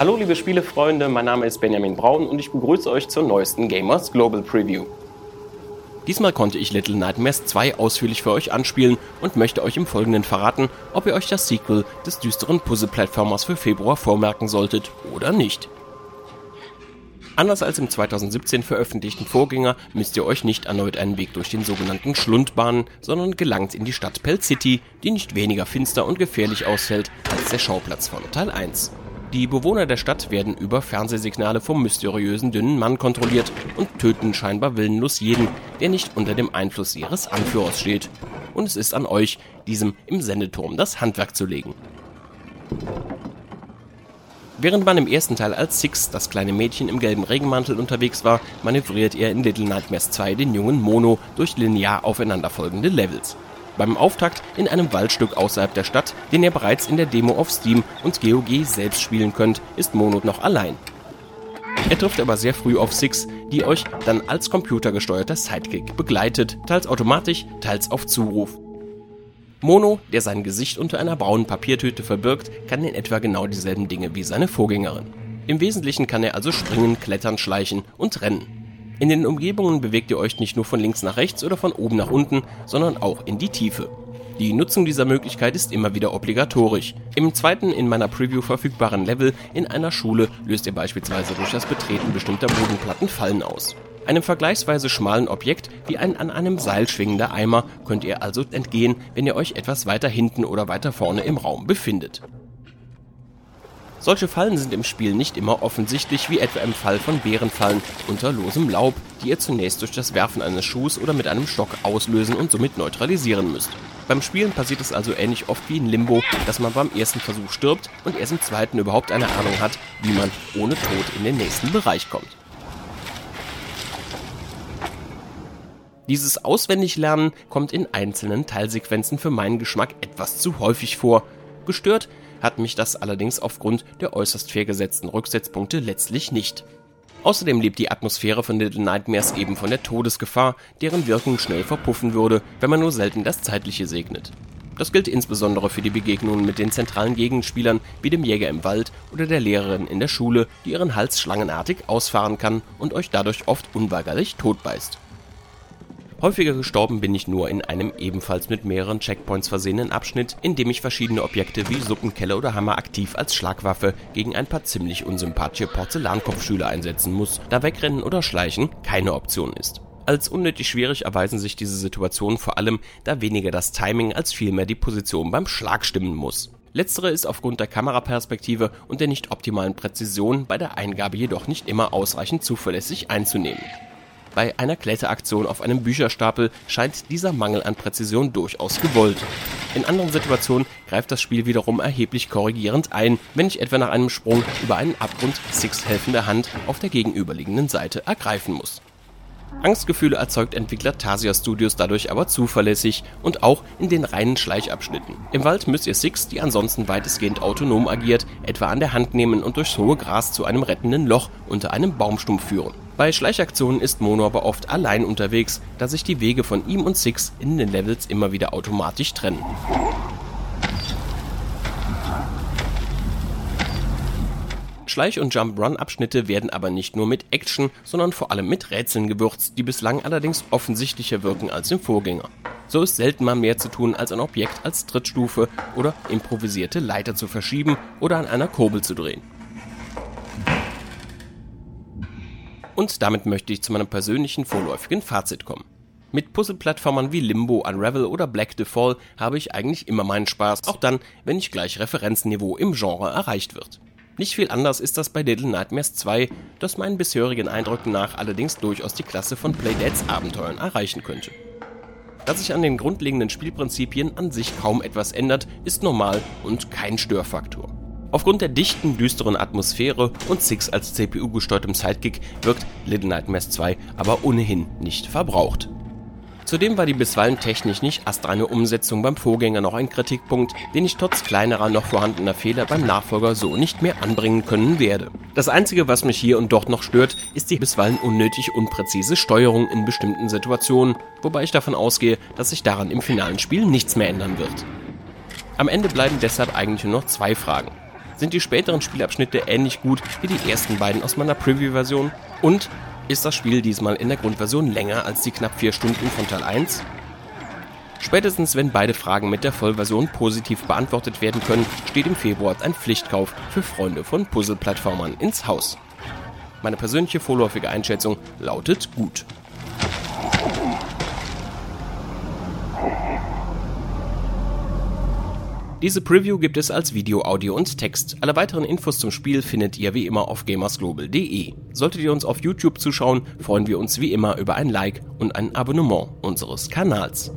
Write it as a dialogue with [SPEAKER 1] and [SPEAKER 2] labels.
[SPEAKER 1] Hallo liebe Spielefreunde, mein Name ist Benjamin Braun und ich begrüße euch zur neuesten Gamers Global Preview. Diesmal konnte ich Little Nightmares 2 ausführlich für euch anspielen und möchte euch im Folgenden verraten, ob ihr euch das Sequel des düsteren Puzzle-Plattformers für Februar vormerken solltet oder nicht. Anders als im 2017 veröffentlichten Vorgänger müsst ihr euch nicht erneut einen Weg durch den sogenannten Schlund bahnen, sondern gelangt in die Stadt Pell City, die nicht weniger finster und gefährlich ausfällt als der Schauplatz von Teil 1. Die Bewohner der Stadt werden über Fernsehsignale vom mysteriösen dünnen Mann kontrolliert und töten scheinbar willenlos jeden, der nicht unter dem Einfluss ihres Anführers steht. Und es ist an euch, diesem im Sendeturm das Handwerk zu legen. Während man im ersten Teil als Six, das kleine Mädchen im gelben Regenmantel, unterwegs war, manövriert er in Little Nightmares 2 den jungen Mono durch linear aufeinanderfolgende Levels. Beim Auftakt in einem Waldstück außerhalb der Stadt, den ihr bereits in der Demo auf Steam und GOG selbst spielen könnt, ist Mono noch allein. Er trifft aber sehr früh auf Six, die euch dann als computergesteuerter Sidekick begleitet, teils automatisch, teils auf Zuruf. Mono, der sein Gesicht unter einer braunen Papiertüte verbirgt, kann in etwa genau dieselben Dinge wie seine Vorgängerin. Im Wesentlichen kann er also springen, klettern, schleichen und rennen. In den Umgebungen bewegt ihr euch nicht nur von links nach rechts oder von oben nach unten, sondern auch in die Tiefe. Die Nutzung dieser Möglichkeit ist immer wieder obligatorisch. Im zweiten in meiner Preview verfügbaren Level in einer Schule löst ihr beispielsweise durch das Betreten bestimmter Bodenplatten Fallen aus. Einem vergleichsweise schmalen Objekt wie ein an einem Seil schwingender Eimer könnt ihr also entgehen, wenn ihr euch etwas weiter hinten oder weiter vorne im Raum befindet. Solche Fallen sind im Spiel nicht immer offensichtlich, wie etwa im Fall von Bärenfallen unter losem Laub, die ihr zunächst durch das Werfen eines Schuhs oder mit einem Stock auslösen und somit neutralisieren müsst. Beim Spielen passiert es also ähnlich oft wie in Limbo, dass man beim ersten Versuch stirbt und erst im zweiten überhaupt eine Ahnung hat, wie man ohne Tod in den nächsten Bereich kommt. Dieses Auswendiglernen kommt in einzelnen Teilsequenzen für meinen Geschmack etwas zu häufig vor. Gestört hat mich das allerdings aufgrund der äußerst fair gesetzten Rücksetzpunkte letztlich nicht. Außerdem lebt die Atmosphäre von Little Nightmares eben von der Todesgefahr, deren Wirkung schnell verpuffen würde, wenn man nur selten das Zeitliche segnet. Das gilt insbesondere für die Begegnungen mit den zentralen Gegenspielern wie dem Jäger im Wald oder der Lehrerin in der Schule, die ihren Hals schlangenartig ausfahren kann und euch dadurch oft unweigerlich totbeißt. Häufiger gestorben bin ich nur in einem ebenfalls mit mehreren Checkpoints versehenen Abschnitt, in dem ich verschiedene Objekte wie Suppenkelle oder Hammer aktiv als Schlagwaffe gegen ein paar ziemlich unsympathische Porzellankopfschüler einsetzen muss, da Wegrennen oder Schleichen keine Option ist. Als unnötig schwierig erweisen sich diese Situationen vor allem, da weniger das Timing als vielmehr die Position beim Schlag stimmen muss. Letztere ist aufgrund der Kameraperspektive und der nicht optimalen Präzision bei der Eingabe jedoch nicht immer ausreichend zuverlässig einzunehmen. Bei einer Kletteraktion auf einem Bücherstapel scheint dieser Mangel an Präzision durchaus gewollt. In anderen Situationen greift das Spiel wiederum erheblich korrigierend ein, wenn ich etwa nach einem Sprung über einen Abgrund Six helfende Hand auf der gegenüberliegenden Seite ergreifen muss. Angstgefühle erzeugt Entwickler Tarsia Studios dadurch aber zuverlässig und auch in den reinen Schleichabschnitten. Im Wald müsst ihr Six, die ansonsten weitestgehend autonom agiert, etwa an der Hand nehmen und durchs hohe Gras zu einem rettenden Loch unter einem Baumstumpf führen. Bei Schleichaktionen ist Mono aber oft allein unterwegs, da sich die Wege von ihm und Six in den Levels immer wieder automatisch trennen. Schleich- und Jump-Run-Abschnitte werden aber nicht nur mit Action, sondern vor allem mit Rätseln gewürzt, die bislang allerdings offensichtlicher wirken als im Vorgänger. So ist selten mal mehr zu tun, als ein Objekt als Trittstufe oder improvisierte Leiter zu verschieben oder an einer Kurbel zu drehen. Und damit möchte ich zu meinem persönlichen vorläufigen Fazit kommen. Mit Puzzle-Plattformern wie Limbo, Unravel oder Black the Fall habe ich eigentlich immer meinen Spaß, auch dann, wenn nicht gleich Referenzniveau im Genre erreicht wird. Nicht viel anders ist das bei Little Nightmares 2, das meinen bisherigen Eindrücken nach allerdings durchaus die Klasse von Playdads Abenteuern erreichen könnte. Dass sich an den grundlegenden Spielprinzipien an sich kaum etwas ändert, ist normal und kein Störfaktor. Aufgrund der dichten, düsteren Atmosphäre und Six als CPU-gesteuertem Sidekick wirkt Little Nightmares 2 aber ohnehin nicht verbraucht. Zudem war die bisweilen technisch nicht astreine Umsetzung beim Vorgänger noch ein Kritikpunkt, den ich trotz kleinerer noch vorhandener Fehler beim Nachfolger so nicht mehr anbringen können werde. Das einzige, was mich hier und dort noch stört, ist die bisweilen unnötig unpräzise Steuerung in bestimmten Situationen, wobei ich davon ausgehe, dass sich daran im finalen Spiel nichts mehr ändern wird. Am Ende bleiben deshalb eigentlich nur noch zwei Fragen. Sind die späteren Spielabschnitte ähnlich gut wie die ersten beiden aus meiner Preview-Version? Und ist das Spiel diesmal in der Grundversion länger als die knapp 4 Stunden von Teil 1? Spätestens wenn beide Fragen mit der Vollversion positiv beantwortet werden können, steht im Februar ein Pflichtkauf für Freunde von Puzzle-Plattformern ins Haus. Meine persönliche vorläufige Einschätzung lautet gut. Diese Preview gibt es als Video, Audio und Text. Alle weiteren Infos zum Spiel findet ihr wie immer auf gamersglobal.de. Solltet ihr uns auf YouTube zuschauen, freuen wir uns wie immer über ein Like und ein Abonnement unseres Kanals.